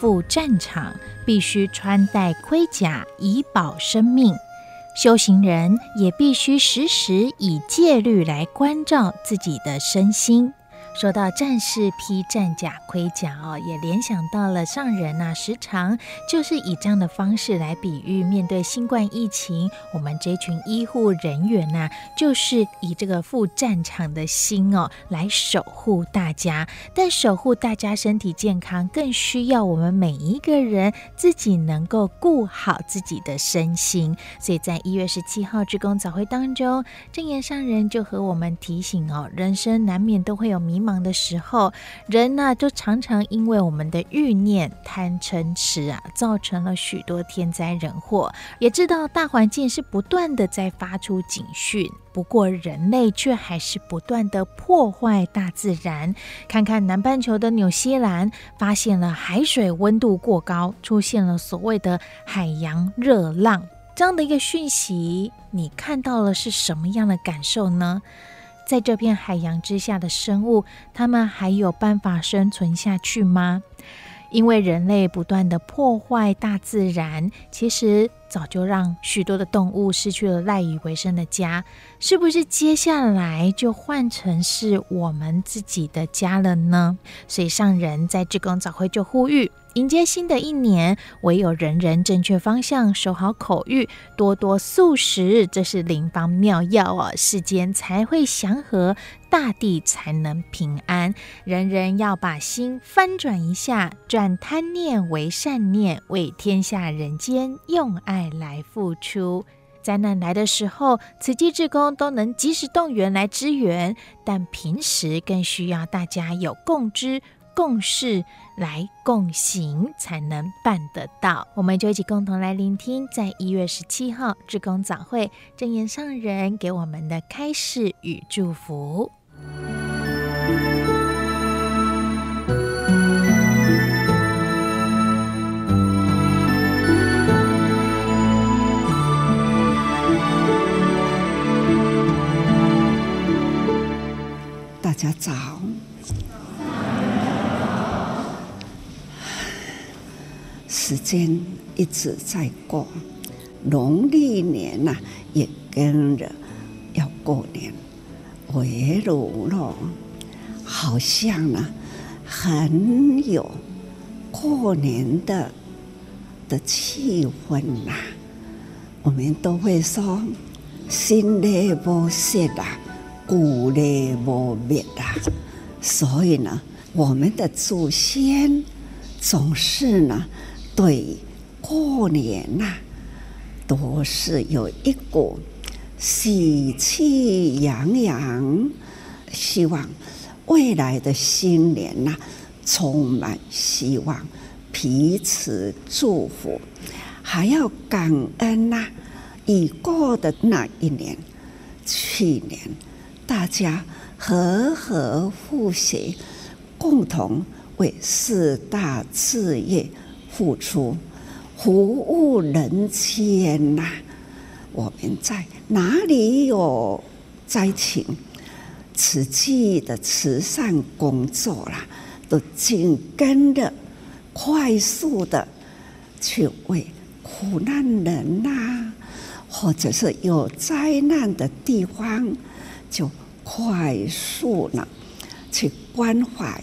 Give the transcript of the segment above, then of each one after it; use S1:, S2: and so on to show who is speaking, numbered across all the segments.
S1: 赴战场。必须穿戴盔甲以保生命，修行人也必须时时以戒律来关照自己的身心。说到战士披战甲盔甲哦，也联想到了上人呐、时常就是以这样的方式来比喻，面对新冠疫情，我们这群医护人员呐、就是以这个赴战场的心哦，来守护大家。但守护大家身体健康，更需要我们每一个人自己能够顾好自己的身心。所以在一月十七号志工早会当中，正言上人就和我们提醒哦，人生难免都会有迷。忙的时候，人呢、就常常因为我们的欲念、贪嗔痴啊，造成了许多天灾人祸。也知道大环境是不断的在发出警讯，不过人类却还是不断的破坏大自然。看看南半球的纽西兰，发现了海水温度过高，出现了所谓的海洋热浪，这样的一个讯息，你看到了是什么样的感受呢？在这片海洋之下的生物，它们还有办法生存下去吗？因为人类不断的破坏大自然，其实早就让许多的动物失去了赖以为生的家。是不是接下来就换成是我们自己的家了呢？所以上人在志工早会就呼吁。迎接新的一年，唯有人人正确方向，守好口谕，多多素食，这是灵方妙药哦，世间才会祥和，大地才能平安。人人要把心翻转一下，转贪念为善念，为天下人间用爱来付出。灾难来的时候，慈济志工都能及时动员来支援，但平时更需要大家有共知。共事来共行，才能办得到。我们就一起共同来聆听，在一月十七号志工早会，证严上人给我们的开示与祝福。
S2: 家早。时间一直在过，农历年呐、啊、也跟着要过年，围炉了，好像呢、啊、很有过年的的气氛呐、啊。我们都会说新的不谢啦，旧的不灭啦，所以呢，我们的祖先总是呢。对，过年呐、都是有一股喜气洋洋，希望未来的新年呐、充满希望，彼此祝福，还要感恩呐、已过的那一年，去年大家和和和谐，共同为四大志业。付出，服务人间呐、我们在哪里有灾情，慈济的慈善工作啦，都紧跟着，快速的去为苦难人呐、或者是有灾难的地方，就快速呢去关怀，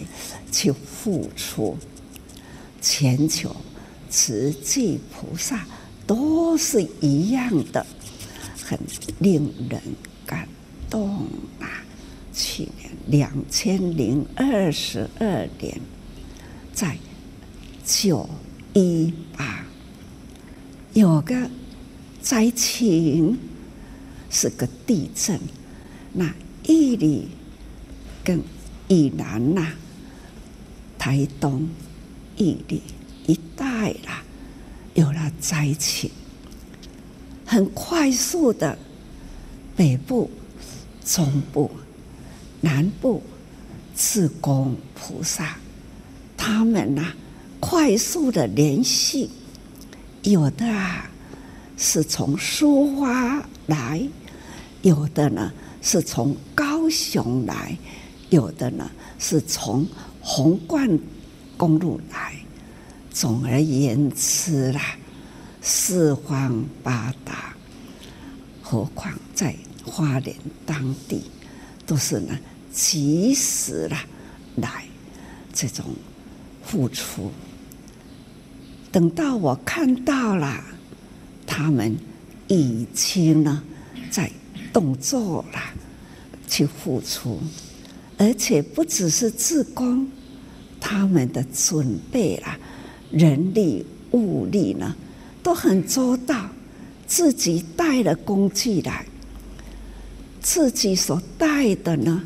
S2: 去付出。全球慈济菩萨都是一样的，很令人感动啊！去年两千零二十二年，在九一八有个灾情，是个地震，那玉里跟宜兰呐、台东、玉里一带啦，有了灾情，很快速的，北部、中部、南部，志工菩萨，他们呐，快速的联系，有的啊，是从苏花来，有的呢是从高雄来，有的呢是从红冠公路来。总而言之啦，四方八达，何况在花莲当地，都是呢及时啦来这种付出。等到我看到了，他们已经呢在动作啦，去付出，而且不只是自工，他们的准备啦。人力物力呢都很周到，自己带了工具来，自己所带的呢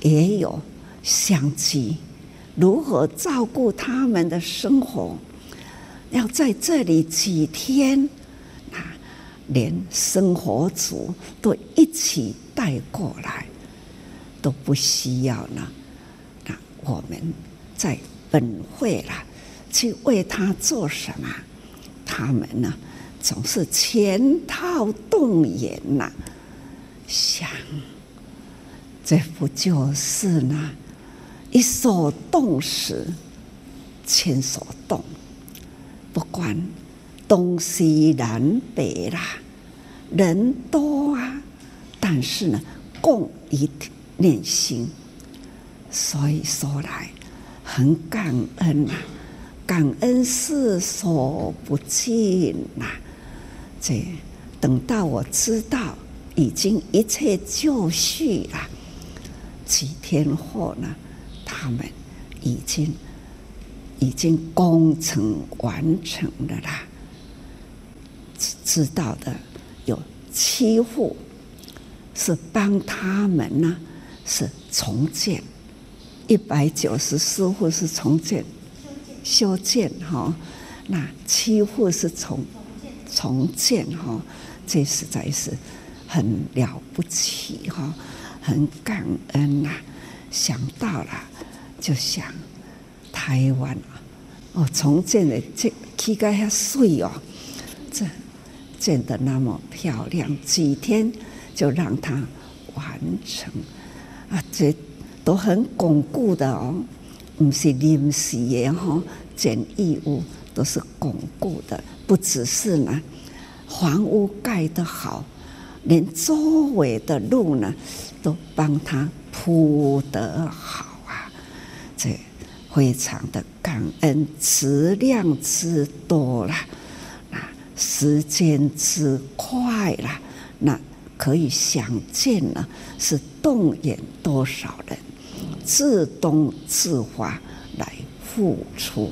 S2: 也有相机，如何照顾他们的生活？要在这里几天，连生活组都一起带过来，都不需要呢。那我们在本会啦。去为他做什么？他们呢，总是全套动员呐、想，这不就是呢？一手动时，千手动，不管东西南北啦，人多啊，但是呢，共一念心，所以说来很感恩呐、啊。感恩是所不尽呐！这等到我知道已经一切就绪了，几天后呢，他们已经已经工程完成了啦。知道的有七户是帮他们呢，是重建；一百九十四户是重建。修建哈，那七户是重重建哈，这实在是很了不起哈，很感恩呐。想到了就想台湾啊，哦，重建的这膝盖还碎哦，建得那么漂亮，几天就让它完成啊，这都很巩固的哦。不是临时的哈，建义屋都是巩固的，不只是呢，房屋盖得好，连周围的路呢，都帮他铺得好啊！这非常的感恩，质量之多啦，时间之快啦，那可以想见呢，是动员多少人。自动自发来付出，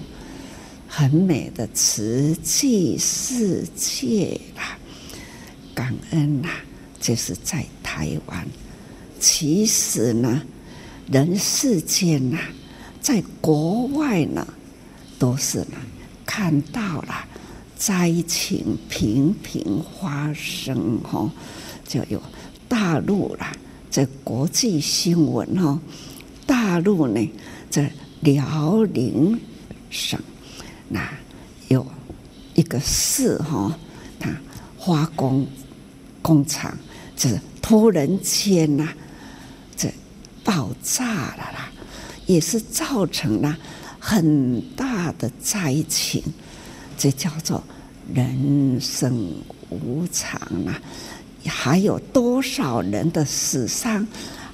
S2: 很美的瓷器世界啦，感恩呐！就是在台湾，其实呢，人世间呐，在国外呢，都是呢看到了灾情频频发生哈，就有大陆啦，在国际新闻哈。大陆呢，在辽宁省，那有一个市哈，它化工工厂，就是突然间呐，这爆炸了啦，也是造成了很大的灾情，这叫做人生无常啊！还有多少人的死伤？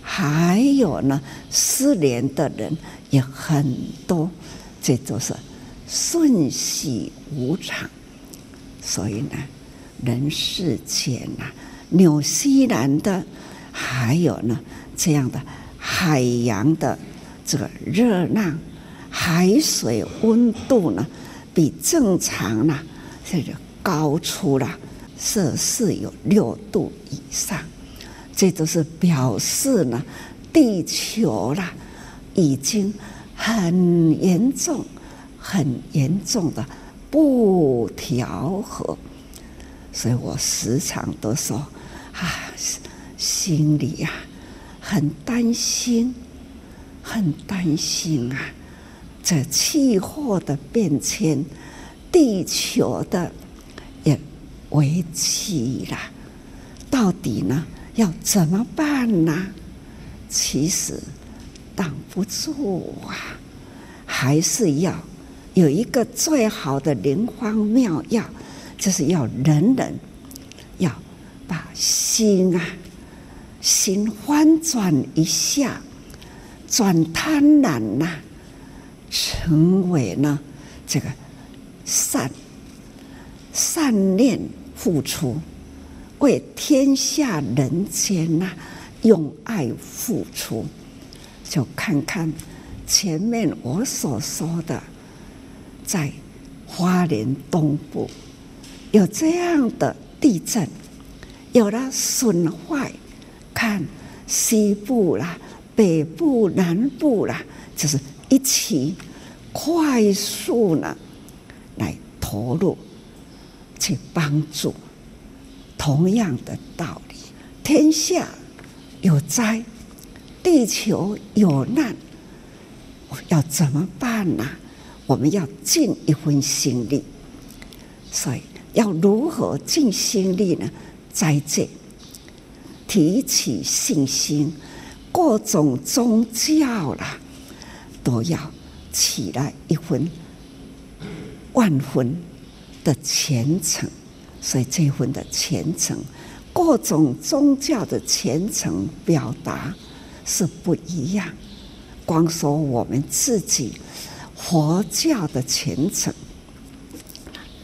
S2: 还有呢，失联的人也很多，这都是瞬息无常。所以呢，人世间呐、啊，纽西兰的，还有呢这样的海洋的这个热浪，海水温度呢比正常呢这个高出了摄氏有六度以上，这都是表示呢地球啦已经很严重、很严重的不调和。所以我时常都说，啊，心里呀、啊、很担心，很担心啊，这气候的变迁，地球的也危机啦，到底呢要怎么办呢？其实挡不住啊，还是要有一个最好的灵方妙药。就是要人人要把心啊，心翻转一下，转贪婪呐、成为呢这个善善念付出，为天下人间呐、用爱付出，就看看前面我所说的，在花莲东部。有这样的地震，有了损坏，看西部啦、北部、南部啦，就是一起快速呢投入去帮助。同样的道理，天下有灾，地球有难，要怎么办呢？我们要尽一份心力，所以。要如何尽心力呢？在这提起信心，各种宗教啦，都要起来一份万分的虔诚。所以这份的虔诚，各种宗教的虔诚表达是不一样。光说我们自己佛教的虔诚，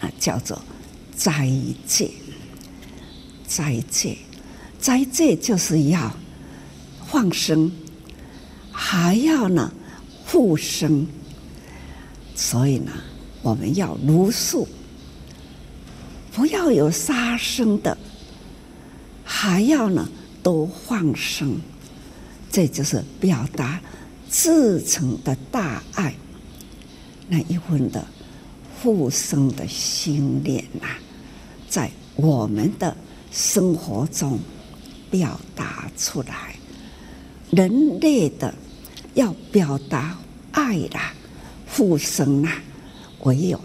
S2: 那叫做。斋戒，斋戒，斋戒就是要放生，还要呢护生，所以呢，我们要茹素，不要有杀生的，还要呢多放生，这就是表达至诚的大爱，那一份的护生的心念呐、在我们的生活中表达出来，人类的要表达爱啦、护生啦，唯有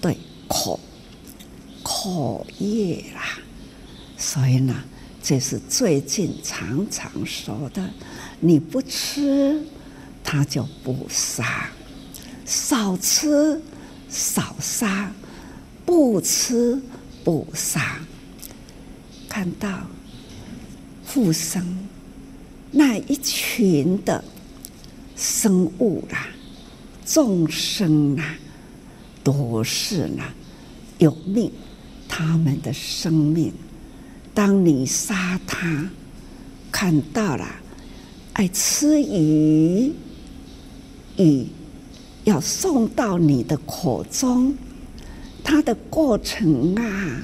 S2: 对口口业啦。所以呢，这是最近常常说的：你不吃，他就不杀；少吃少杀，不吃。不杀，看到复生那一群的生物啦、众生啊，都是呢有命，他们的生命，当你杀他，看到了爱吃鱼，鱼要送到你的口中。它的过程啊，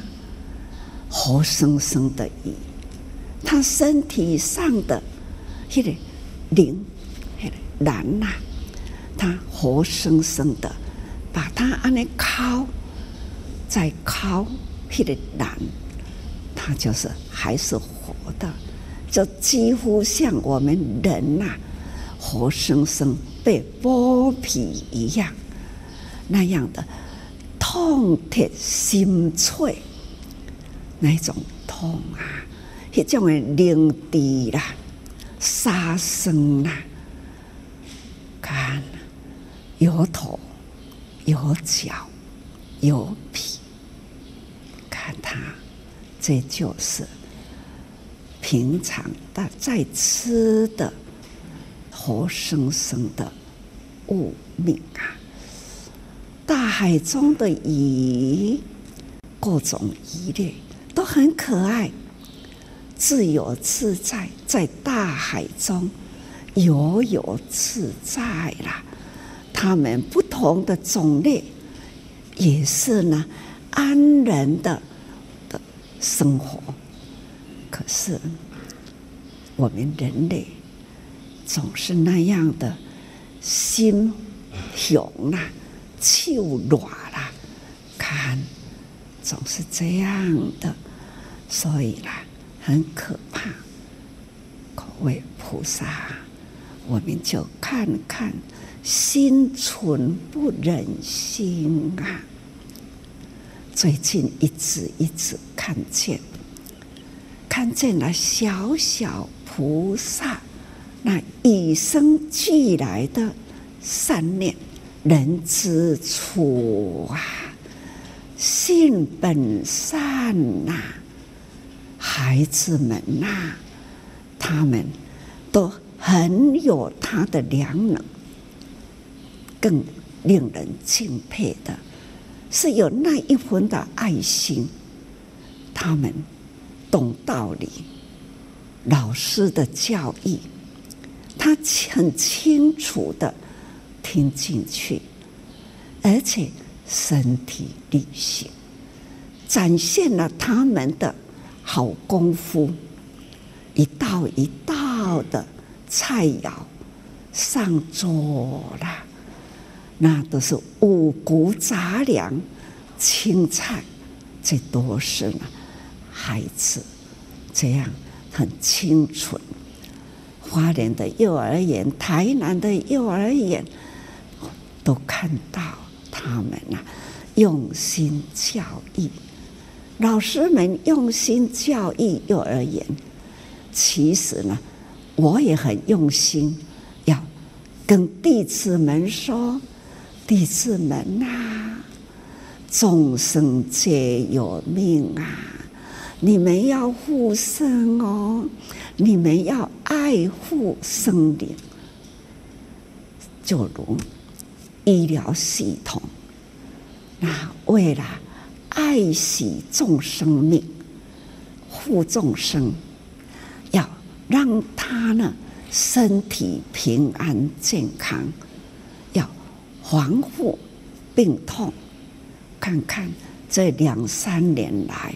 S2: 活生生的鱼，它身体上的那个鳞、那个卵呐，它活生生的把它按呢烤，再烤那个卵，它就是还是活的，就几乎像我们人呐、啊，活生生被剥皮一样，那样的。痛彻心碎，那种痛啊，那种的凌厉啦、杀生啦，看摇头有脚有皮，看它，这就是平常的在吃的活生生的物命啊。大海中的鱼，各种鱼类都很可爱，自由自在，在大海中游游自在啦。他们不同的种类，也是呢安然的的生活。可是我们人类总是那样的心雄啊，气软啦，看总是这样的，所以啦，很可怕。各位菩萨，我们就看看。心存不忍心啊！最近一直一直看见，看见了小小菩萨那与生俱来的善念，人之初啊，性本善呐、孩子们呐、他们都很有他的良能。更令人敬佩的是有那一份的爱心，他们懂道理，老师的教义，他很清楚的听进去，而且身体力行，展现了他们的好功夫，一道一道的菜肴上桌了。那都是五谷杂粮、青菜，这都是呢，孩子这样很清纯。花莲的幼儿园、台南的幼儿园，都看到他们呐，用心教育，老师们用心教育幼儿园。其实呢，我也很用心，要跟弟子们说。弟子们、啊，众生皆有命啊！你们要护生哦，你们要爱护生灵。就如医疗系统，那为了爱惜众生命、护众生，要让他呢身体平安健康。防护病痛，看看这两三年来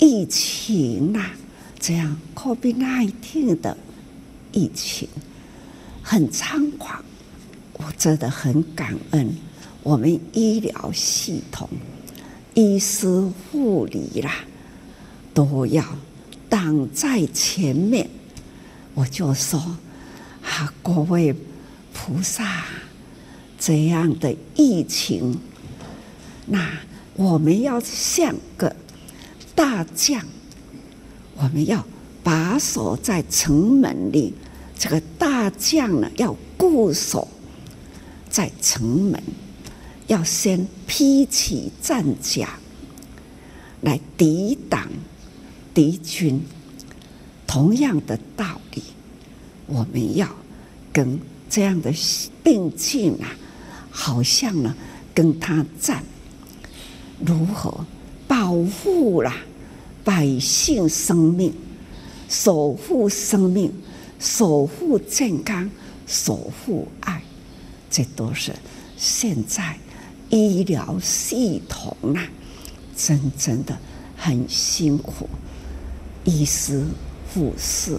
S2: 疫情啊，这样 COVID-19 的疫情很猖狂，我真的很感恩我们医疗系统、医师护理啦，都要挡在前面。我就说啊，各位菩萨。这样的疫情，那我们要像个大将，我们要把守在城门里。这个大将呢，要固守在城门，要先披起战甲来抵挡敌军。同样的道理，我们要跟这样的并进啊。好像呢，跟他战，如何保护啦百姓生命，守护生命，守护健康，守护爱，这都是现在医疗系统啊，真正的很辛苦，医师、护士，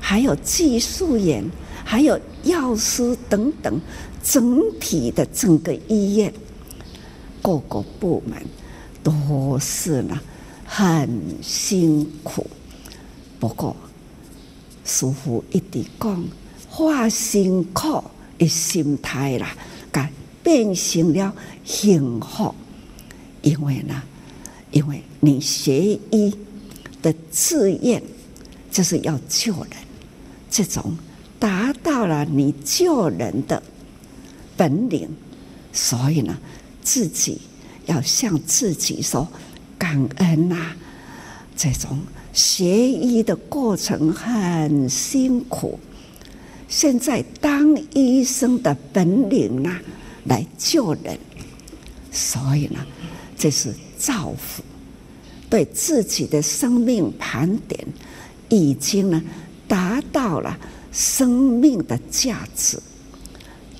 S2: 还有技术员，还有药师等等。整体的整个医院，各个部门都是呢很辛苦。不过，师傅一直讲，化辛苦的心态啦，改变成了幸福。因为呢，因为你学医的志愿就是要救人，这种达到了你救人的。本领，所以呢，自己要向自己说感恩呐、这种学医的过程很辛苦，现在当医生的本领呐、啊，来救人，所以呢，这是造福。对自己的生命盘点，已经呢达到了生命的价值，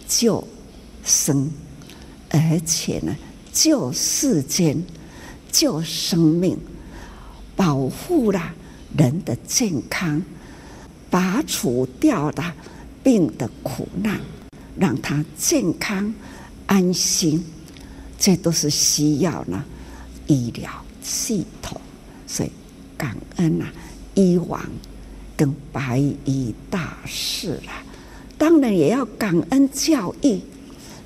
S2: 就生，而且呢救世间，救生命，保护了人的健康，拔除掉了病的苦难，让他健康安心，这都是需要呢医疗系统，所以感恩啊，医王跟白衣大士啦，当然也要感恩教育，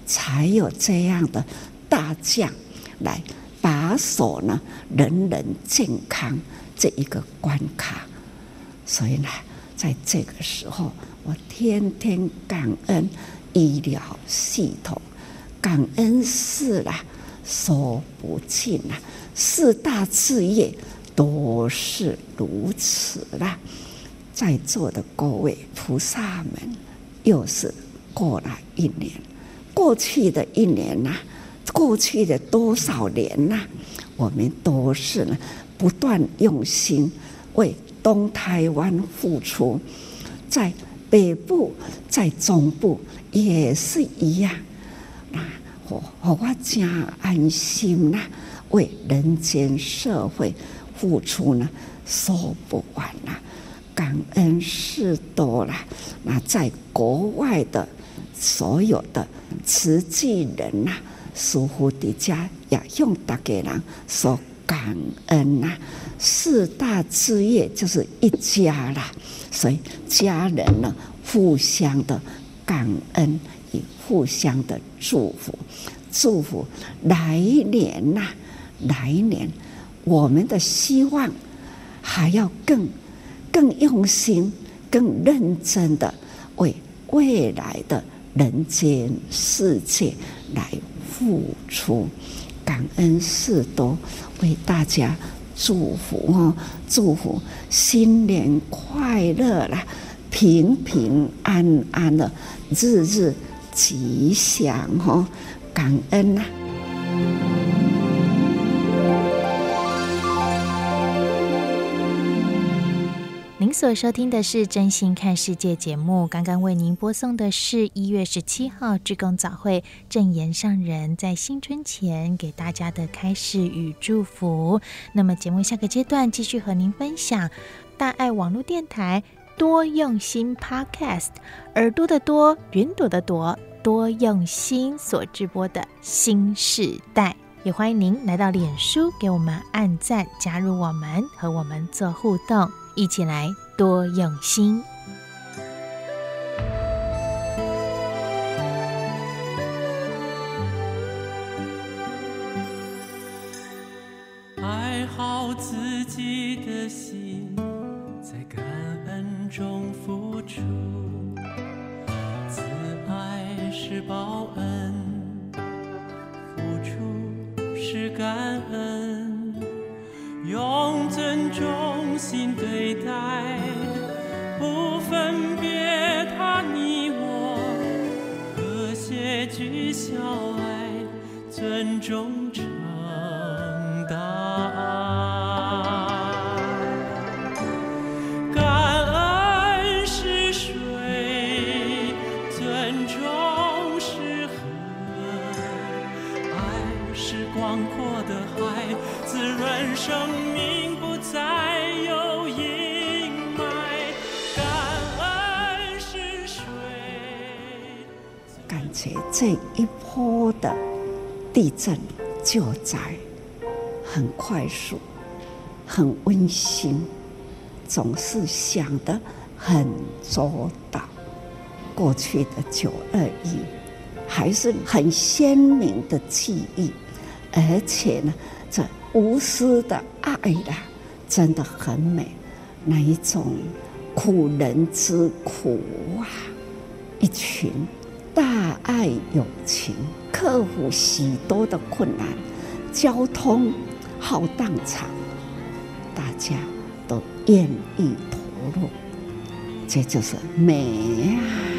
S2: 才有这样的大将来把守呢人人健康这一个关卡。所以呢，在这个时候，我天天感恩医疗系统，感恩是啦，说不尽啦。四大事业都是如此啦，在座的各位菩萨们，又是过了一年，过去的一年呐，过去的多少年呐，我们都是呢，不断用心为东台湾付出，在北部，在中部也是一样，啊，我我我真安心呐。为人间社会付出呢，说不完呐，感恩事多了。那在国外的所有的慈济人呐，师父的家也用大家人所感恩呐。四大志业就是一家啦，所以家人呢，互相的感恩与互相的祝福，祝福来年呐。来年，我们的希望还要更更用心、更认真的为未来的人间世界来付出，感恩事多，为大家祝福哦，祝福新年快乐啦，平平安安的，日日吉祥哦，感恩
S1: 呐。所收听的是《真心看世界》节目，刚刚为您播送的是一月十七号志工早会正言上人在新春前给大家的开示与祝福。那么节目下个阶段继续和您分享大爱网络电台多用心 Podcast，耳朵的多，云朵的朵，多用心所直播的新世代，也欢迎您来到脸书给我们按赞，加入我们和我们做互动。一起来多用心。
S3: 爱好自己的心，在感恩中付出。慈爱是报恩，付出是感恩。用尊重心对待，不分别他你我，和谐聚小爱，尊重成
S2: 大爱这一波的地震救灾很快速，很温馨，总是想得很周到。过去的九二一还是很鲜明的记忆，而且呢，这。无私的爱啦，真的很美。那一种苦人之苦啊，一群大爱友情，克服许多的困难，交通浩荡场，大家都愿意投入，这就是美啊。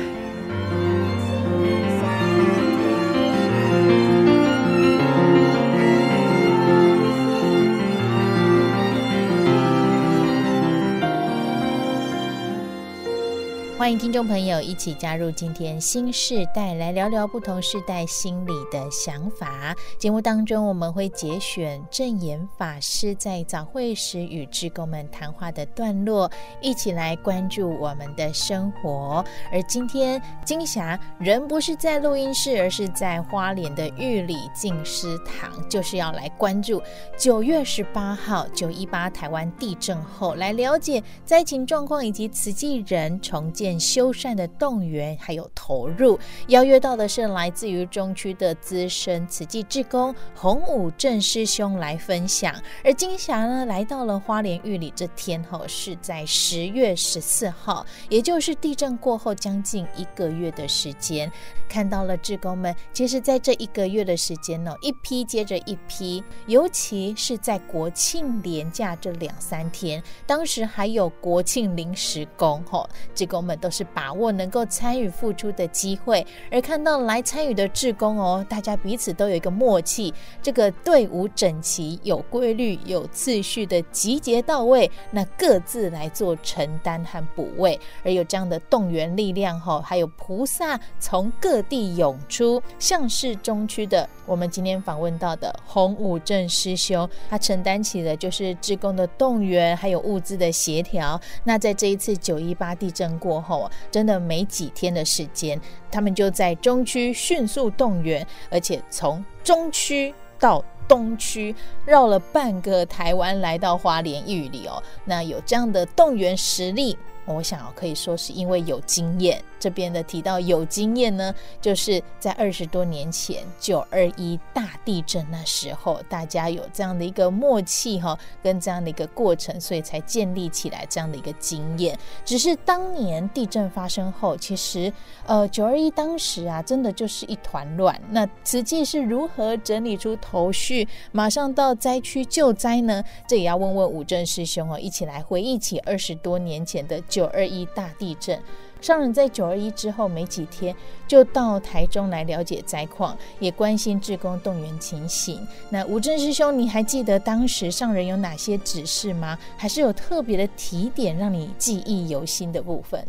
S1: 欢迎听众朋友一起加入今天心示代，来聊聊不同世代心里的想法。节目当中，我们会节选证严法师在早会时与志工们谈话的段落，一起来关注我们的生活。而今天金霞人不是在录音室，而是在花莲的玉里静思堂，就是要来关注九月十八号九一八台湾地震后，来了解灾情状况以及慈济人重建。修缮的动员还有投入，邀约到的是来自于中区的资深慈济志工洪武正师兄来分享。而金霞呢，来到了花莲玉里这天后是在十月十四号，也就是地震过后将近一个月的时间，看到了志工们。其实，在这一个月的时间呢，一批接着一批，尤其是在国庆连假这两三天，当时还有国庆临时工，吼，志工们。都是把握能够参与付出的机会，而看到来参与的志工哦，大家彼此都有一个默契，这个队伍整齐、有规律、有次序的集结到位，那各自来做承担和补位，而有这样的动员力量哈，还有菩萨从各地涌出，像是中区的我们今天访问到的洪武正师兄，他承担起了就是志工的动员，还有物资的协调。那在这一次九一八地震过后。真的没几天的时间，他们就在中区迅速动员，而且从中区到东区绕了半个台湾，来到花莲玉里哦。那有这样的动员实力，我想可以说是因为有经验。这边的提到有经验呢，就是在二十多年前九二一大地震那时候，大家有这样的一个默契哈，跟这样的一个过程，所以才建立起来这样的一个经验。只是当年地震发生后，其实呃九二一当时啊，真的就是一团乱。那慈济是如何整理出头绪，马上到灾区救灾呢？这也要问问武正师兄哦，一起来回忆起二十多年前的九二一大地震。上人在九二一之后没几天，就到台中来了解灾况，也关心志工动员情形。那吴正师兄，你还记得当时上人有哪些指示吗？还是有特别的提点让你记忆犹新的部分？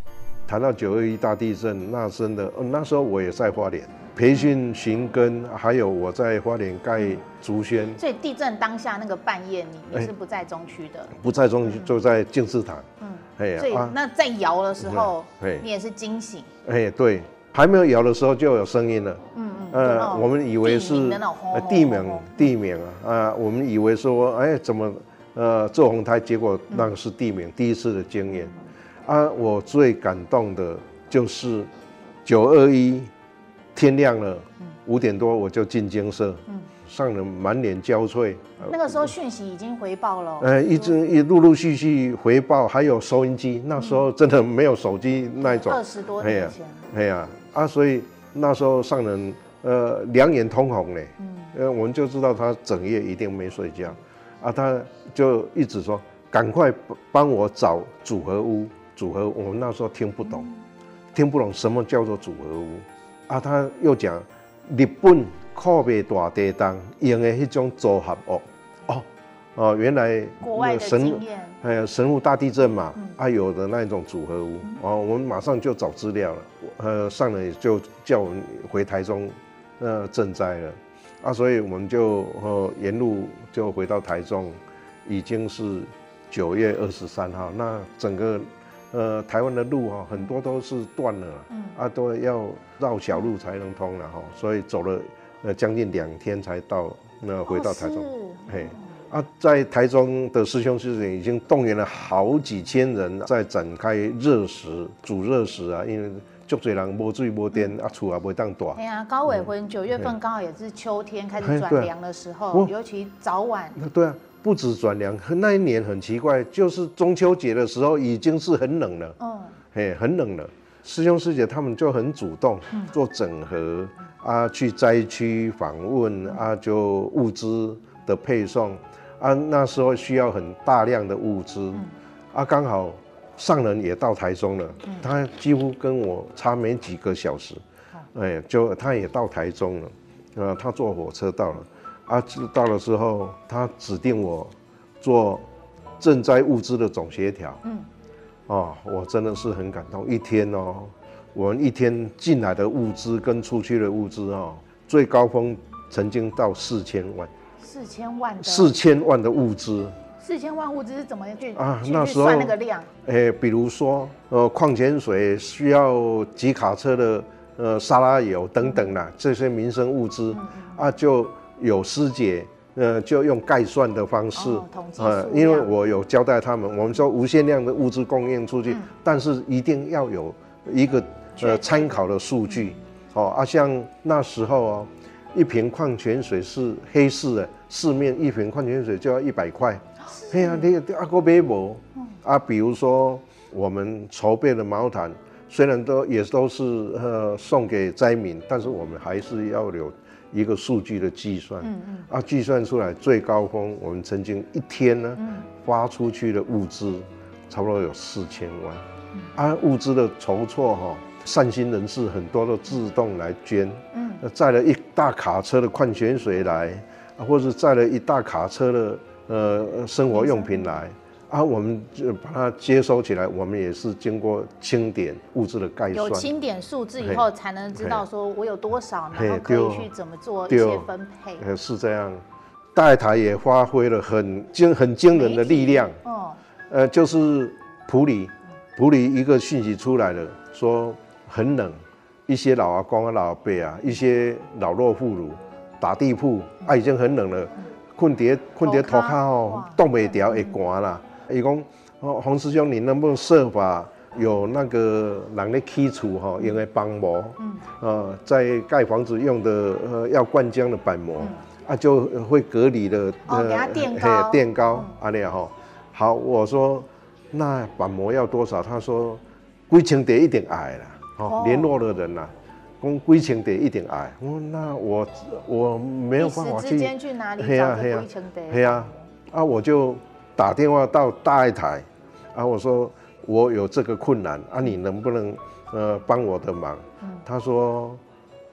S4: 谈到九二一大地震，那真的，那时候我也在花莲培训寻根，还有我在花莲盖竹轩。
S1: 所以地震当下那个半夜，你你是不在中区的？欸、
S4: 不在中区，就在静思堂。嗯。
S1: 所以那在摇的时候，你也是惊醒。
S4: 哎，对，还没有摇的时候就有声音了。嗯嗯。呃，我们以为是地鸣，地鸣啊啊！我们以为说，哎，怎么呃做红胎？结果那个是地鸣，第一次的经验。啊，我最感动的就是九二一天亮了，五点多我就进精舍。嗯。上人满脸焦悴，
S1: 那个时候讯息已经回报了。
S4: 呃，一直一陆陆续续回报，还有收音机。那时候真的没有手机那一种。
S1: 二十多年前。
S4: 哎呀，啊，所以那时候上人呃两眼通红嘞，嗯，呃，我们就知道他整夜一定没睡觉，啊，他就一直说赶快帮我找组合屋，组合屋。我们那时候听不懂，听不懂什么叫做组合屋，啊，他又讲日本。靠北大地震用的迄种组合屋。哦哦，原来
S1: 国外的经验，
S4: 还有神户大地震嘛，嗯、啊有的那种组合屋。哦，我们马上就找资料了，呃上来就叫我们回台中呃赈灾了。啊，所以我们就呃沿路就回到台中，已经是九月二十三号，那整个呃台湾的路哈很多都是断了，嗯、啊都要绕小路才能通了哈，所以走了。呃，将近两天才到，那回到台中，嘿，啊，在台中的师兄师姐已经动员了好几千人，在展开热食、煮热食啊，因为足多人无水无电，啊，厝也不会当大。
S1: 哎呀，高尾婚九月份刚好也是秋天开始转凉的时候，尤其早晚。
S4: 对啊，不止转凉，那一年很奇怪，就是中秋节的时候已经是很冷了，嗯，嘿，很冷了。师兄师姐他们就很主动做整合。啊，去灾区访问啊，就物资的配送啊，那时候需要很大量的物资，啊，刚好上人也到台中了，他几乎跟我差没几个小时，哎，就他也到台中了，呃，他坐火车到了，啊，到了之后，他指定我做赈灾物资的总协调，嗯，哦，我真的是很感动。一天哦，我们一天进来的物资跟出去的物资哦，最高峰曾经到四千万。
S1: 四千万的。
S4: 四千万的物资。
S1: 四千万物资是怎么去
S4: 啊？
S1: 去
S4: 那时候
S1: 算那个量？
S4: 诶，比如说呃，矿泉水需要几卡车的呃沙拉油等等啦，这些民生物资、嗯、啊，就有师姐。呃，就用概算的方式，
S1: 哦、
S4: 呃，因为我有交代他们，我们说无限量的物资供应出去，嗯、但是一定要有一个呃参考的数据，哦啊，像那时候哦，一瓶矿泉水是黑市的，市面一瓶矿泉水就要一百块，哎呀，你阿哥买无？啊，比如说我们筹备的毛毯，虽然都也都是呃送给灾民，但是我们还是要有。一个数据的计算，嗯嗯，啊，计算出来最高峰，我们曾经一天呢，发出去的物资差不多有四千万，啊，物资的筹措哈，善心人士很多都自动来捐，嗯，载了一大卡车的矿泉水来，啊，或者载了一大卡车的呃生活用品来。啊，我们就把它接收起来。我们也是经过清点物质的概算，
S1: 有清点数字以后，才能知道说我有多少，然后可以去怎么做一些分配。
S4: 呃，是这样。大台也发挥了很惊很惊人的力量。哦。呃，就是普里，普里一个讯息出来了，说很冷，一些老阿公啊、老阿伯啊，一些老弱妇孺打地铺，啊，已经很冷了，困在困在土卡哦，冻未条会寒啦。伊讲，哦，洪师兄，你能不能设法有那个人的基础哈，用来帮模，嗯，呃，在盖房子用的呃要灌浆的板模，嗯、啊，就会隔离的，
S1: 哦，给他垫高，
S4: 垫高，阿丽哈，好，我说那板模要多少？他说规清得一点矮了，哦，联络的人呐，讲规程得一点矮，我那我我没有办法去，
S1: 去哪里找规清得？
S4: 对啊，啊，我就。打电话到大爱台，啊，我说我有这个困难啊，你能不能呃帮我的忙？嗯、他说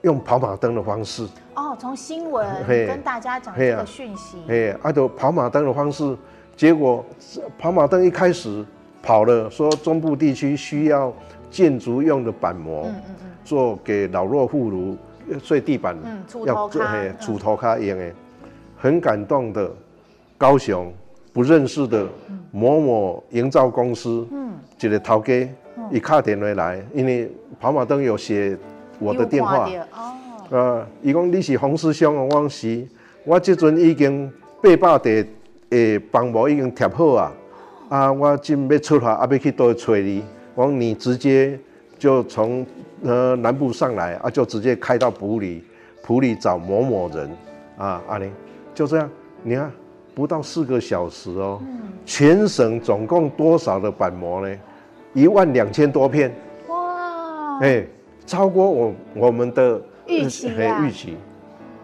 S4: 用跑马灯的方式。
S1: 哦，从新闻跟大家讲这个讯息。
S4: 哎，啊，就跑马灯的方式，结果跑马灯一开始跑了，说中部地区需要建筑用的板模，嗯嗯嗯，做给老弱妇孺睡地板，嗯，要做嘿，厝头卡用的，很感动的，高雄。不认识的某某营造公司，嗯，一个头家，一卡电话来，因为跑马灯有写我的电话，哦，啊，伊讲你是洪师兄，我讲是，我即阵已经八百地诶房模已经贴好啊，啊，我正要出发，啊，要去倒找你，我讲你直接就从呃南部上来，啊，就直接开到埔里，埔里找某某人，啊，阿玲，就这样，你看。不到四个小时哦，全省总共多少的板模呢？一万两千多片。哇！哎，超过我我们的
S1: 预期啊！
S4: 预期，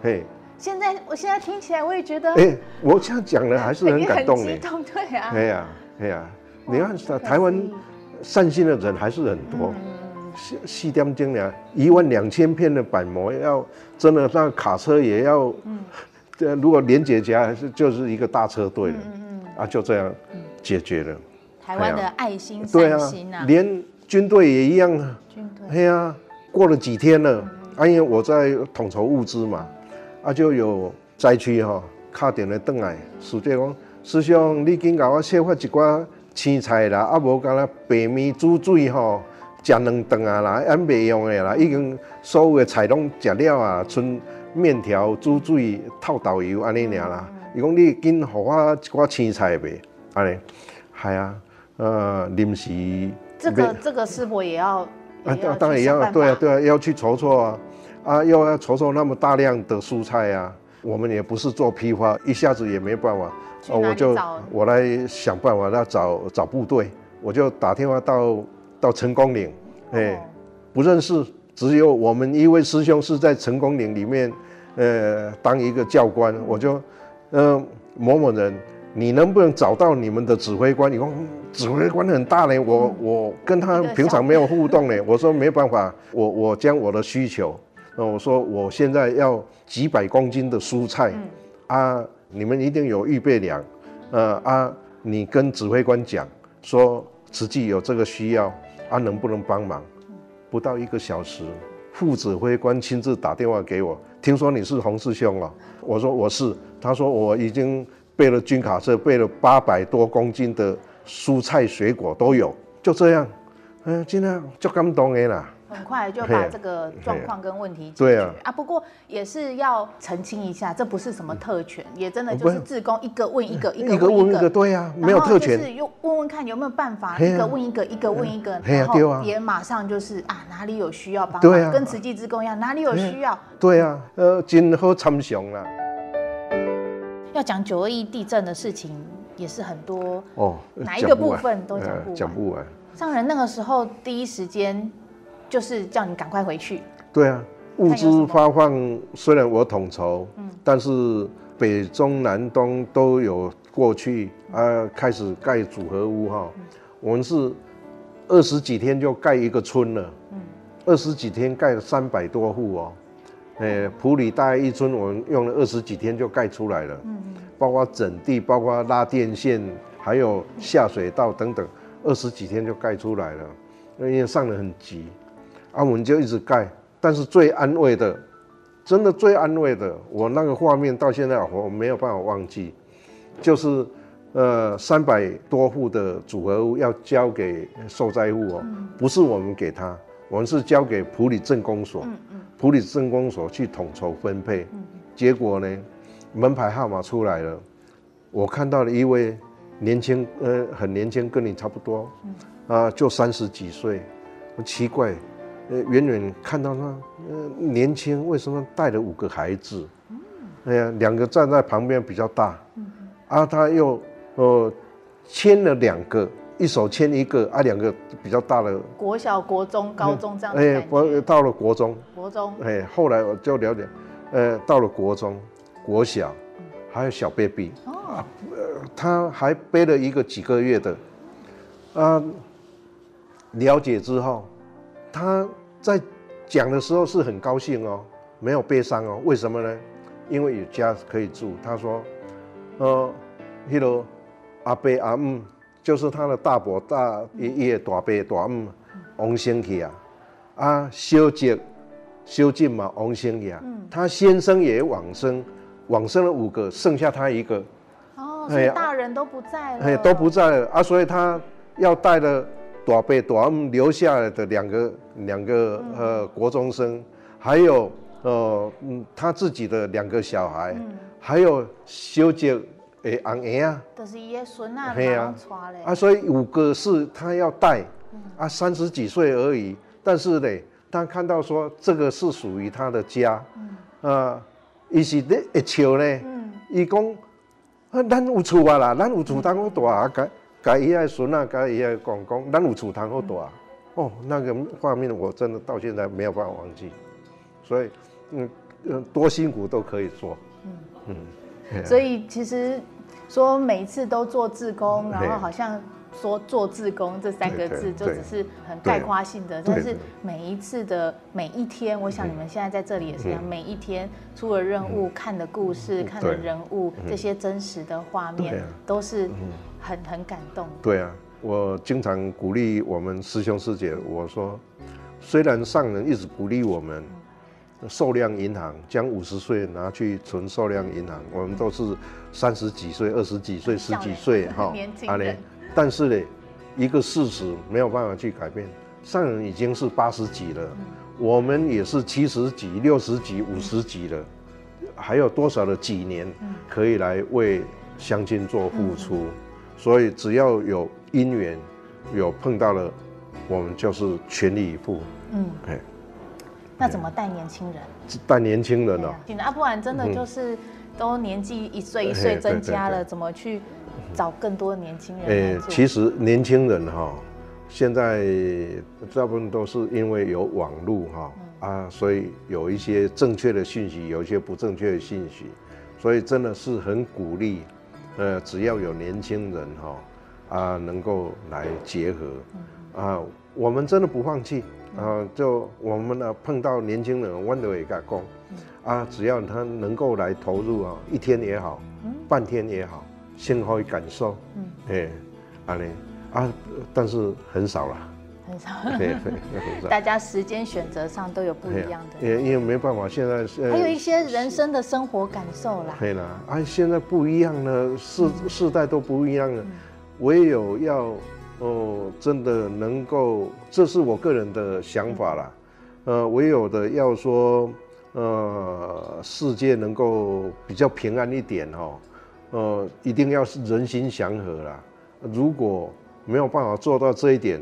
S4: 嘿。
S1: 现在我现在听起来我也觉得，
S4: 哎，我这样讲的还是很感动的。
S1: 激动，对啊。
S4: 哎呀，哎呀，你看台湾善心的人还是很多。细细点精良，一万两千片的板模要真的那卡车也要。这如果连接起来，还是就是一个大车队了，嗯嗯啊，就这样解决了。
S1: 台湾的爱心善心
S4: 连军队也一样啊。军队，对啊，过了几天了，嗯、啊，因为我在统筹物资嘛，啊，就有灾区哈，卡点来邓来，师姐讲，师兄，你紧给我切发一寡青菜啦，啊，无干那白米煮水吼，食两顿啊啦，安袂用的啦，已经所有的菜拢食了啊，剩。面条、煮水、透豆油，安尼尔啦。伊讲你紧给我一寡青菜呗，安尼，系啊，呃，临时。
S1: 这个这个是否也要。啊，
S4: 当然也要，对啊，对啊，要去筹措啊，啊，又要筹措那么大量的蔬菜啊，我们也不是做批发，一下子也没办法，哦，我就我来想办法，那找找部队，我就打电话到到成功岭，哎，不认识。只有我们一位师兄是在成功岭里面，呃，当一个教官，我就，嗯、呃，某某人，你能不能找到你们的指挥官？你说指挥官很大嘞，我我跟他平常没有互动嘞。我说没办法，我我将我的需求，呃，我说我现在要几百公斤的蔬菜，啊，你们一定有预备粮，呃啊，你跟指挥官讲说实际有这个需要啊，能不能帮忙？不到一个小时，副指挥官亲自打电话给我，听说你是洪师兄啊？我说我是，他说我已经备了军卡车，备了八百多公斤的蔬菜水果都有，就这样，嗯，今天就感动的啦。
S1: 很快就把这个状况跟问题解
S4: 决。啊，
S1: 啊，不过也是要澄清一下，这不是什么特权，也真的就是自工一个问一个，一个问一个，
S4: 对呀，没有特权，
S1: 就是又问问看有没有办法，一个问一个，一个问一个，然后也马上就是啊，哪里有需要帮忙，跟慈济志工一样，哪里有需要，
S4: 对呀，呃，今后参详了。
S1: 要讲九二一地震的事情也是很多哦，哪一个部分都讲不完，讲不完。上人那个时候第一时间。就是叫你赶快回去。对啊，
S4: 物资发放虽然我统筹，嗯，但是北中南东都有过去啊，开始盖组合屋哈。我们是二十几天就盖一个村了，嗯，二十几天盖了三百多户哦。哎，埔里大概一村我们用了二十几天就盖出来了，嗯，包括整地，包括拉电线，还有下水道等等，二十几天就盖出来了，因为上得很急。啊，我们就一直盖，但是最安慰的，真的最安慰的，我那个画面到现在我没有办法忘记，就是，呃，三百多户的组合屋要交给受灾户哦，不是我们给他，我们是交给普里镇公所，普里镇公所去统筹分配，结果呢，门牌号码出来了，我看到了一位年轻，呃，很年轻，跟你差不多，啊，就三十几岁，很奇怪。呃，远远看到他，呃，年轻，为什么带了五个孩子？哎呀，两个站在旁边比较大，啊，他又呃牵了两个，一手牵一个，啊，两个比较大的。
S1: 国小、国中、高中这样。
S4: 哎，我到了国中。
S1: 国中。
S4: 哎，后来我就了解，呃，到了国中、国小，还有小 baby，啊，呃，他还背了一个几个月的，啊，了解之后。他在讲的时候是很高兴哦，没有悲伤哦。为什么呢？因为有家可以住。他说：“呃，那个阿伯阿姆，就是他的大伯大爷爷大伯大姆王生去啊，啊，小姐修静嘛王生去啊。他先生也往生，往生了五个，剩下他一个。
S1: 哦，所以大人都不在了。
S4: 哎，都不在了啊，所以他要带了。”大伯大姆留下来的两个两个呃国中生，还有呃嗯他自己的两个小孩，还有小姐诶昂儿啊，
S1: 就是爷孙啊，对啊，
S4: 啊所以五个是他要带，啊三十几岁而已，但是呢，他看到说这个是属于他的家，啊，伊是咧一笑呢，伊讲啊咱有厝啊啦，咱有厝当我大啊个。改一下孙啊，改一下公公，咱有厝通好大。哦，那个画面我真的到现在没有办法忘记，所以嗯嗯多辛苦都可以做，
S1: 嗯。嗯，所以其实说每一次都做志工，然后好像说做志工这三个字就只是很概括性的，但是每一次的每一天，我想你们现在在这里也是一样，每一天出了任务看的故事、看的人物这些真实的画面都是。很很感动。
S4: 对啊，我经常鼓励我们师兄师姐，我说，虽然上人一直鼓励我们，寿量银行将五十岁拿去存寿量银行，我们都是三十几岁、二十几岁、十几岁哈，
S1: 年轻。
S4: 但是呢，一个事实没有办法去改变，上人已经是八十几了，我们也是七十几、六十几、五十几了，还有多少的几年可以来为乡亲做付出？所以只要有因缘，有碰到了，我们就是全力以赴。嗯，哎，
S1: 那怎么带年轻人？
S4: 带年轻人哦，
S1: 啊，不然真的就是都年纪一岁一岁增加了，怎么去找更多年轻人？哎，
S4: 其实年轻人哈，现在大部分都是因为有网络哈啊，所以有一些正确的信息，有一些不正确的信息，所以真的是很鼓励。呃，只要有年轻人哈，啊，能够来结合，啊，我们真的不放弃，啊，就我们呢碰到年轻人，我都会跟他讲，啊，只要他能够来投入啊，一天也好，半天也好，先可以感受，哎，啊呢，啊，但是很少了。
S1: 很少，
S4: 对对，很少。
S1: 大家时间选择上都有不一样的。
S4: 也因为没办法，现在
S1: 是还有一些人生的生活感受啦。
S4: 对啦，啊，现在不一样了，世世代都不一样了，唯有要哦，真的能够，这是我个人的想法啦。呃，唯有的要说，呃，世界能够比较平安一点哦，呃，一定要是人心祥和啦。如果没有办法做到这一点，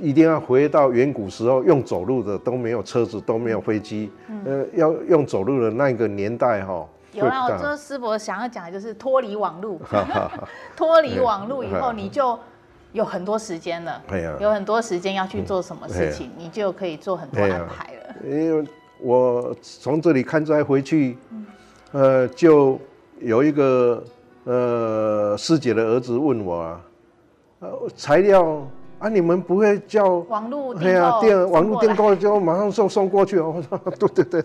S4: 一定要回到远古时候，用走路的都没有车子，都没有飞机，嗯、呃，要用走路的那个年代哈。
S1: 有啊，我说师伯想要讲的就是脱离网路，脱离网路以后，你就有很多时间了，有很多时间要去做什么事情，你就可以做很多安排了。
S4: 因为我从这里看出来回去，呃，就有一个呃师姐的儿子问我啊，呃，材料。啊！你们不会叫
S1: 网络
S4: 对啊，电网络订购就马上送送过去哦。我说对对对，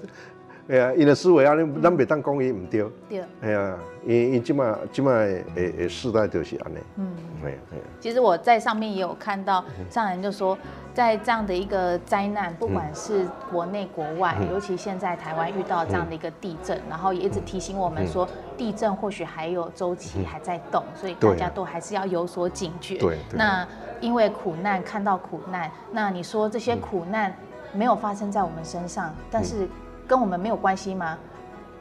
S4: 哎呀，因的思维啊，你咱别当讲伊唔对。对。哎呀，因因即马即马诶诶世代就是安尼。嗯。哎哎。
S1: 其实我在上面也有看到，上人就说，在这样的一个灾难，不管是国内国外，尤其现在台湾遇到这样的一个地震，然后也一直提醒我们说，地震或许还有周期还在动，所以大家都还是要有所警觉。对。那。因为苦难看到苦难，那你说这些苦难没有发生在我们身上，但是跟我们没有关系吗？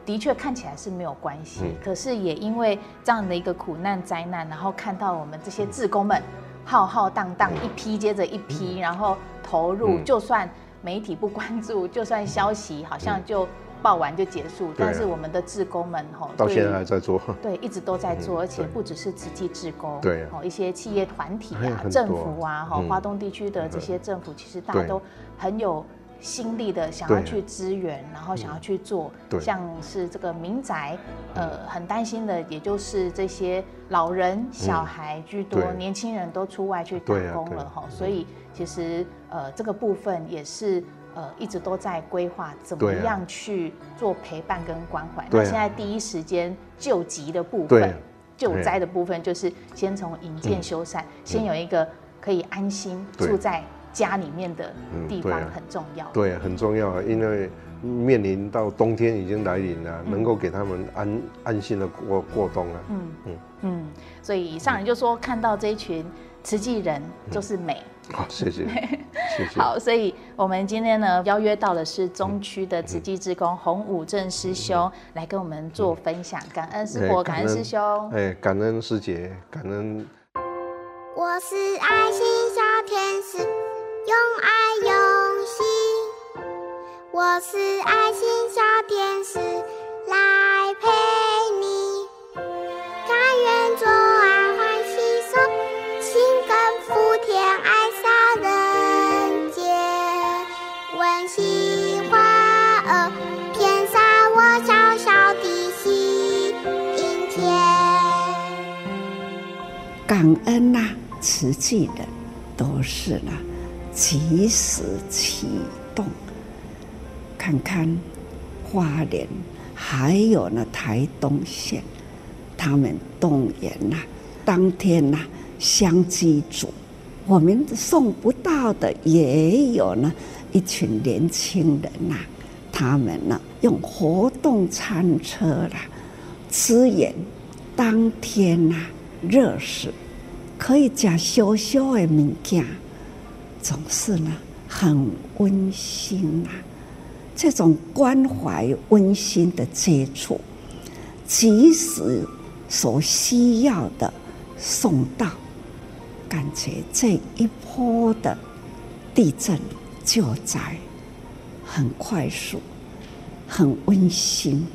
S1: 的确看起来是没有关系，可是也因为这样的一个苦难灾难，然后看到我们这些志工们浩浩荡荡一批接着一批，然后投入，就算媒体不关注，就算消息好像就。报完就结束，但是我们的志工们吼，
S4: 到现在还在做，
S1: 对，一直都在做，而且不只是慈济志工，对，哦，一些企业团体啊、政府啊，哈，华东地区的这些政府，其实大家都很有心力的，想要去支援，然后想要去做，像是这个民宅，呃，很担心的，也就是这些老人、小孩居多，年轻人都出外去打工了哈，所以其实呃，这个部分也是。呃，一直都在规划怎么样去做陪伴跟关怀。那现在第一时间救急的部分，救灾的部分，就是先从营建修缮，先有一个可以安心住在家里面的地方很重要。
S4: 对，很重要啊，因为面临到冬天已经来临了，能够给他们安安心的过过冬啊。嗯嗯
S1: 嗯，所以上人就说，看到这一群慈济人就是美。
S4: 好，谢谢，谢谢。
S1: 好，所以我们今天呢，邀约到的是中区的慈济志工洪武正师兄来跟我们做分享。感恩师伯，感恩师兄，
S4: 哎，感恩师姐，感恩。
S5: 我是爱心小天使，用用爱用心。我是爱心小天使，来陪你，甘愿做爱欢喜手，心甘福田爱。上人间，温馨花儿遍洒我小小的心田。
S2: 感恩呐，慈济人都是呢，及时启动。看看花莲，还有呢台东县，他们动员呐，当天呐相机组，我们送不到的也有呢。一群年轻人呐、他们呢用活动餐车啦，支援当天呐热食，可以加小小的物件，总是呢很温馨、啊。这种关怀温馨的接触，即使所需要的送到，感觉这一波的地震。救灾很快速，很温馨，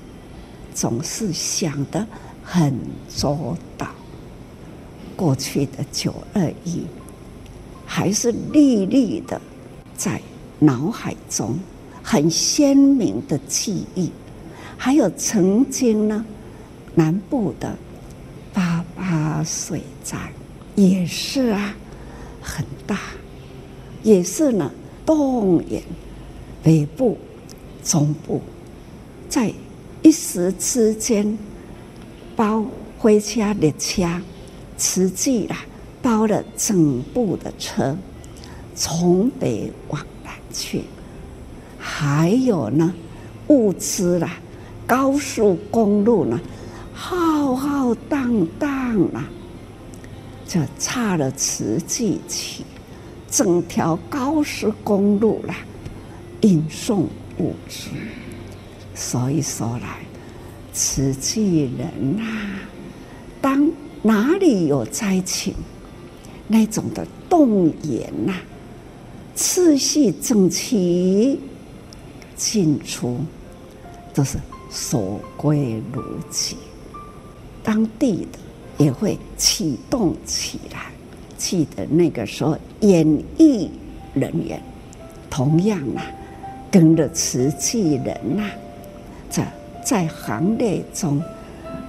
S2: 总是想得很周到。过去的九二一，还是历历的在脑海中很鲜明的记忆。还有曾经呢，南部的八八水灾也是啊，很大，也是呢。动员北部、中部，在一时之间，包灰车、列车、瓷器啦，包了整部的车，从北往南去。还有呢，物资啦，高速公路呢，浩浩荡荡啦，就差了慈济起，整条高速公路啦，运送物资。所以说来，慈济人呐，当哪里有灾情，那种的动员呐，次序整齐，进出都是守规如矩，当地的也会启动起来。记得那个时候，演艺人员同样啊，跟着瓷器人呐，在在行列中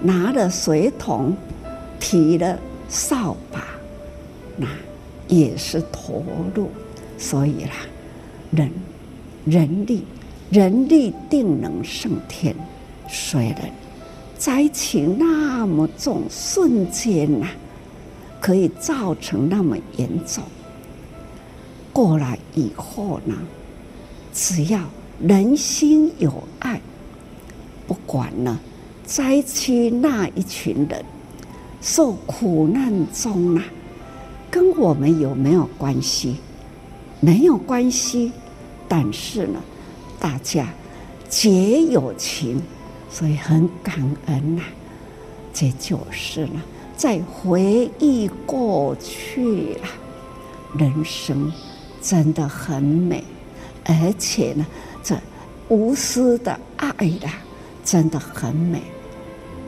S2: 拿了水桶，提了扫把，那也是投入。所以啦，人人力。人力定能胜天，虽然灾情那么重，瞬间呐、可以造成那么严重。过来以后呢，只要人心有爱，不管呢灾区那一群人受苦难中啊，跟我们有没有关系？没有关系，但是呢。大家结友情，所以很感恩呐、这就是呢，在回忆过去啊，人生真的很美，而且呢，这无私的爱啊，真的很美。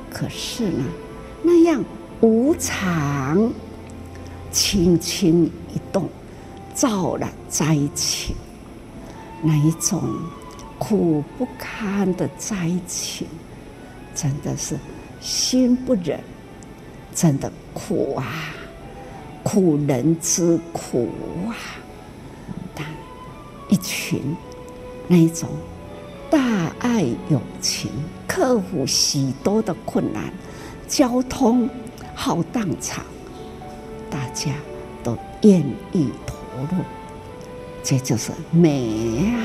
S2: 可是呢，那样无常，轻轻一动，造了灾情，那一种。苦不堪的灾情，真的是心不忍，真的苦啊，苦人之苦啊！但一群那一种大爱有情，克服许多的困难，交通浩荡场，大家都愿意投入，这就是美啊！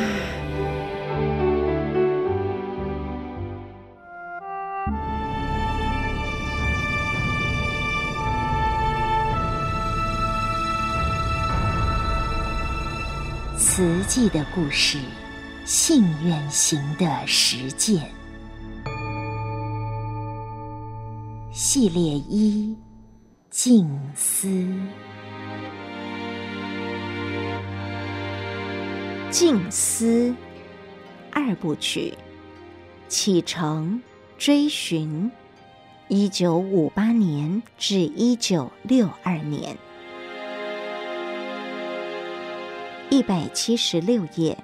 S6: 慈济的故事，信愿行的实践，系列一：静思。静思二部曲，启程追寻，一九五八年至一九六二年。一百七十六页，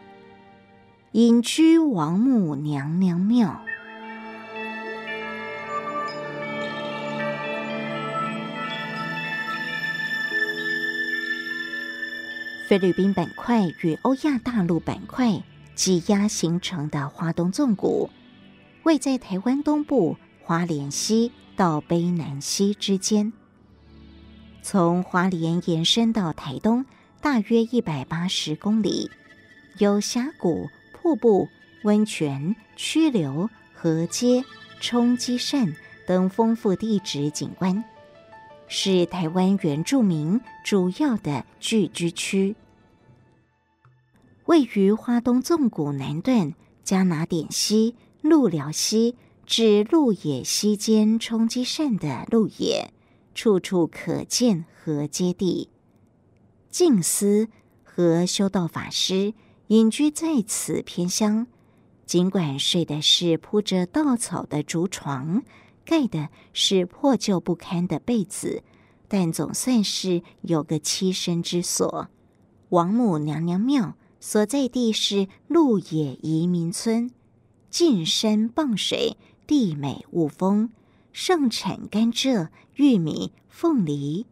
S6: 隐居王母娘娘庙。菲律宾板块与欧亚大陆板块挤压形成的花东纵谷，位在台湾东部花莲溪到卑南溪之间，从花莲延伸到台东。大约一百八十公里，有峡谷、瀑布、温泉、曲流、河阶、冲积扇等丰富地质景观，是台湾原住民主要的聚居区。位于花东纵谷南段嘉拿点溪、鹿寮溪至鹿野溪间冲积扇的鹿野，处处可见河阶地。静思和修道法师隐居在此偏乡，尽管睡的是铺着稻草的竹床，盖的是破旧不堪的被子，但总算是有个栖身之所。王母娘娘庙所在地是鹿野移民村，近山傍水，地美物丰，盛产甘蔗、玉米、凤梨。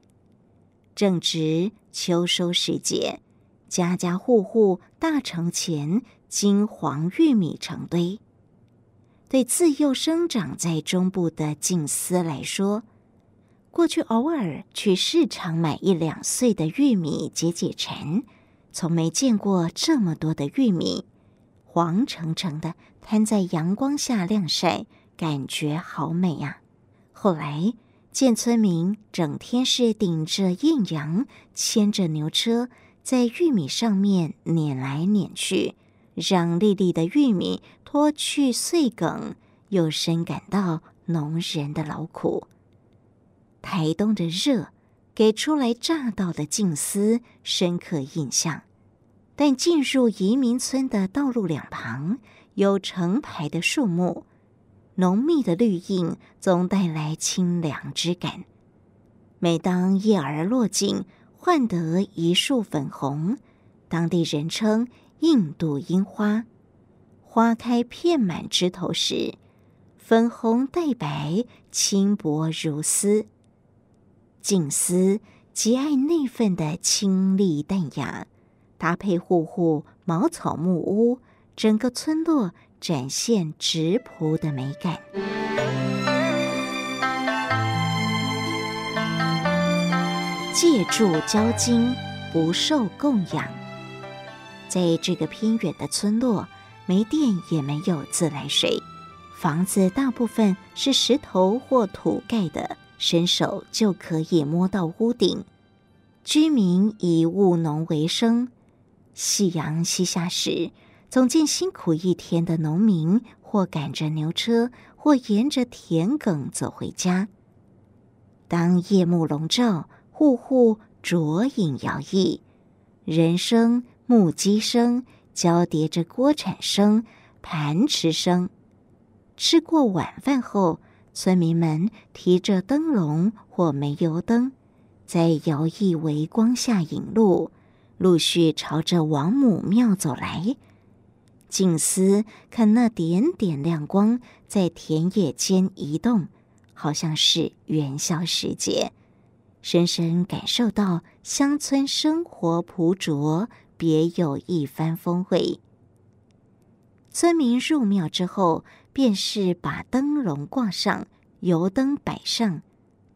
S6: 正值秋收时节，家家户户大城前金黄玉米成堆。对自幼生长在中部的静思来说，过去偶尔去市场买一两穗的玉米解解馋，从没见过这么多的玉米，黄澄澄的摊在阳光下晾晒，感觉好美呀、啊。后来见村民整天是顶着艳阳，牵着牛车在玉米上面碾来碾去，让粒粒的玉米脱去穗梗，又深感到农人的劳苦。台东的热，给初来乍到的静思深刻印象。但进入移民村的道路两旁，有成排的树木，浓密的绿荫总带来清凉之感。每当叶儿落尽，换得一树粉红，当地人称印度樱花。花开遍满枝头时，粉红带白，轻薄如丝。静思极爱那份的清丽淡雅，搭配户户茅草木屋，整个村落展现质朴的美感。借住交金，不受供养。在这个偏远的村落，没电也没有自来水，房子大部分是石头或土盖的。伸手就可以摸到屋顶，居民以务农为生。夕阳西下时，总见辛苦一天的农民或赶着牛车，或沿着田埂走回家。当夜幕笼罩，户户烛影摇曳，人声、木屐声交叠着锅铲声、盘匙声。吃过晚饭后，村民们提着灯笼或煤油灯，在摇曳微光下引路，陆续朝着王母庙走来。静思看那点点亮光在田野间移动，好像是元宵时节，深深感受到乡村生活朴拙，别有一番风味。村民入庙之后，便是把灯笼挂上，油灯摆上，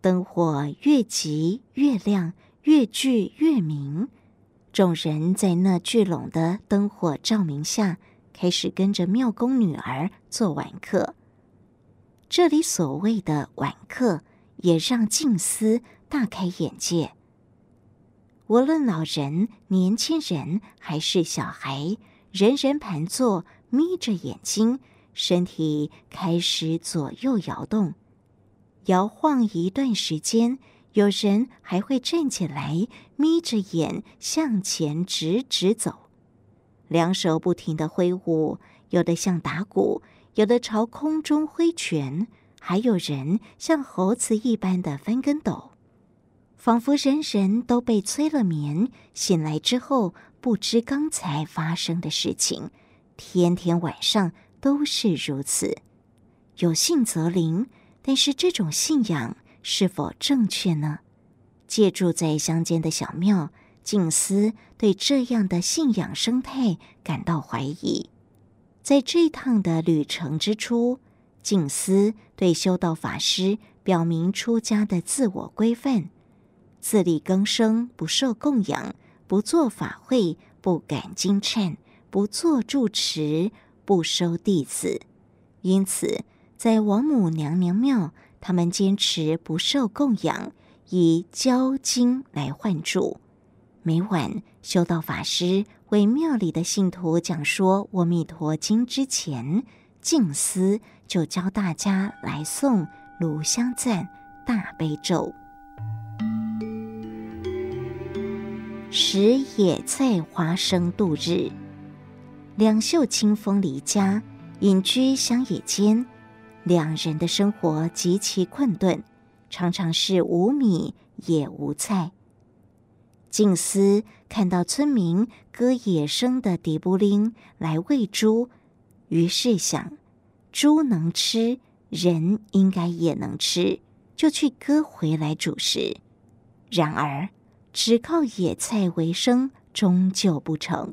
S6: 灯火越急越亮，越聚越明。众人在那聚拢的灯火照明下，开始跟着庙公女儿做晚课。这里所谓的晚课，也让静思大开眼界。无论老人、年轻人还是小孩，人人盘坐，眯着眼睛。身体开始左右摇动，摇晃一段时间，有人还会站起来，眯着眼向前直直走，两手不停地挥舞，有的像打鼓，有的朝空中挥拳，还有人像猴子一般的翻跟斗，仿佛人人都被催了眠，醒来之后不知刚才发生的事情，天天晚上。都是如此，有信则灵，但是这种信仰是否正确呢？借住在乡间的小庙，静思对这样的信仰生态感到怀疑。在这趟的旅程之初，静思对修道法师表明出家的自我规范：自力更生，不受供养，不做法会，不赶经忏，不做住持。不收弟子，因此在王母娘娘庙，他们坚持不受供养，以交金来换住。每晚修道法师为庙里的信徒讲说《阿弥陀经》之前，静思就教大家来诵炉香赞大悲咒。食野菜花生度日。两袖清风离家，隐居乡野间，两人的生活极其困顿，常常是无米也无菜。静思看到村民割野生的迪布灵来喂猪，于是想，猪能吃，人应该也能吃，就去割回来煮食。然而，只靠野菜为生，终究不成。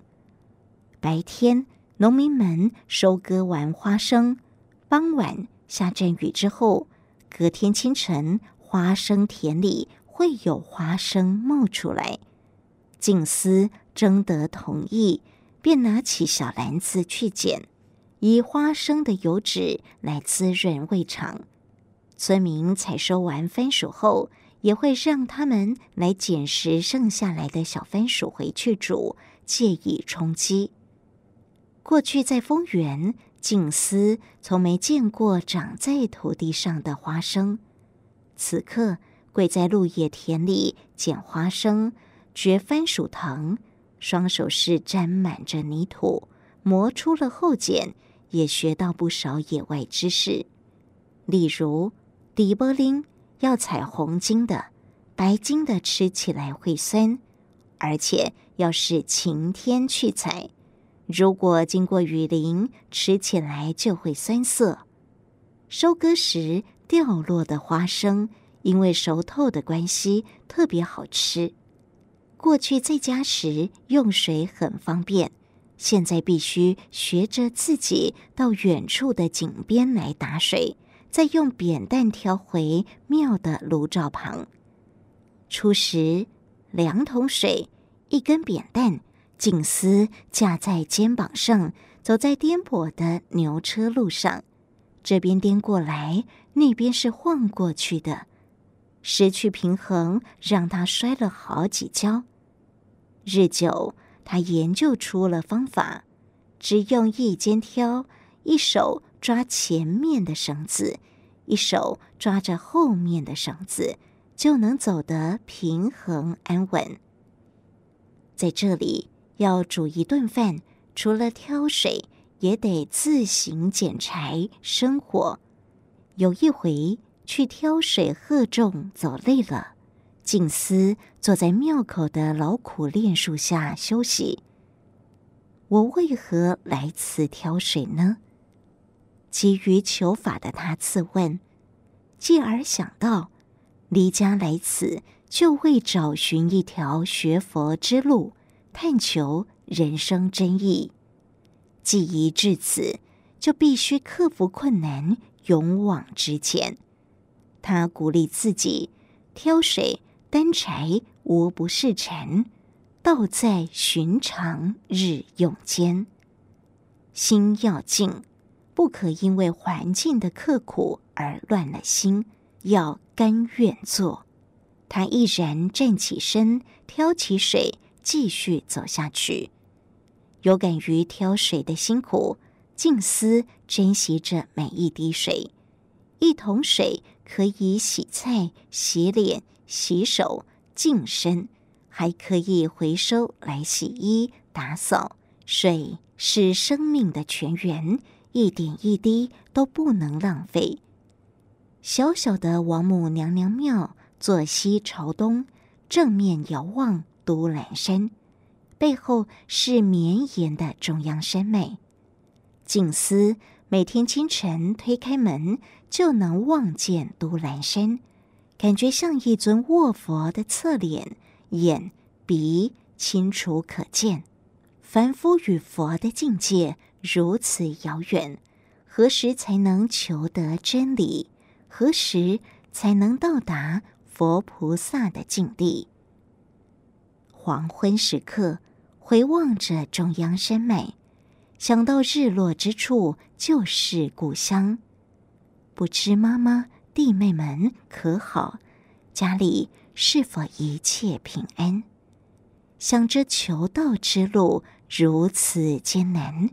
S6: 白天，农民们收割完花生，傍晚下阵雨之后，隔天清晨，花生田里会有花生冒出来。静思征得同意，便拿起小篮子去捡，以花生的油脂来滋润胃肠。村民采收完番薯后，也会让他们来捡拾剩下来的小番薯回去煮，借以充饥。过去在丰原，静思从没见过长在土地上的花生。此刻跪在鹿野田里捡花生、掘番薯藤，双手是沾满着泥土，磨出了后茧，也学到不少野外知识，例如底波林要采红金的，白金的吃起来会酸，而且要是晴天去采。如果经过雨淋，吃起来就会酸涩。收割时掉落的花生，因为熟透的关系，特别好吃。过去在家时用水很方便，现在必须学着自己到远处的井边来打水，再用扁担挑回庙的炉灶旁。初时，两桶水，一根扁担。静思架在肩膀上，走在颠簸的牛车路上，这边颠过来，那边是晃过去的，失去平衡，让他摔了好几跤。日久，他研究出了方法，只用一肩挑，一手抓前面的绳子，一手抓着后面的绳子，就能走得平衡安稳。在这里。要煮一顿饭，除了挑水，也得自行捡柴生火。有一回去挑水荷重，走累了，静思坐在庙口的老苦楝树下休息。我为何来此挑水呢？急于求法的他自问，继而想到离家来此，就为找寻一条学佛之路。探求人生真意，既已至此，就必须克服困难，勇往直前。他鼓励自己：挑水、担柴，无不是尘，道在寻常日用间。心要静，不可因为环境的刻苦而乱了心，要甘愿做。他毅然站起身，挑起水。继续走下去，有感于挑水的辛苦，静思珍惜着每一滴水。一桶水可以洗菜、洗脸、洗手、净身，还可以回收来洗衣、打扫。水是生命的泉源，一点一滴都不能浪费。小小的王母娘娘庙，坐西朝东，正面遥望。都兰山背后是绵延的中央山脉。静思每天清晨推开门，就能望见都兰山，感觉像一尊卧佛的侧脸，眼鼻清楚可见。凡夫与佛的境界如此遥远，何时才能求得真理？何时才能到达佛菩萨的境地？黄昏时刻，回望着中央山脉，想到日落之处就是故乡。不知妈妈、弟妹们可好？家里是否一切平安？想着求道之路如此艰难，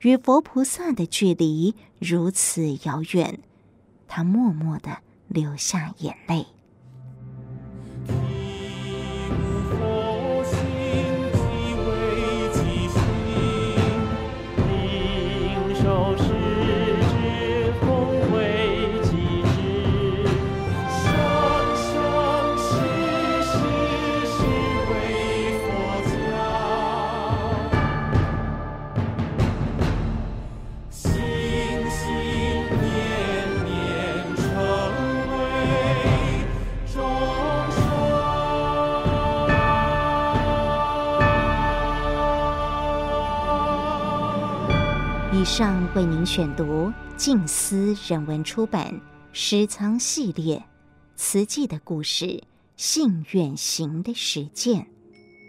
S6: 与佛菩萨的距离如此遥远，他默默地流下眼泪。以上为您选读静思人文出版《诗仓系列》，词记的故事，信远行的实践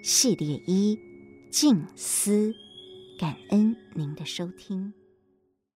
S6: 系列一静思，感恩您的收听。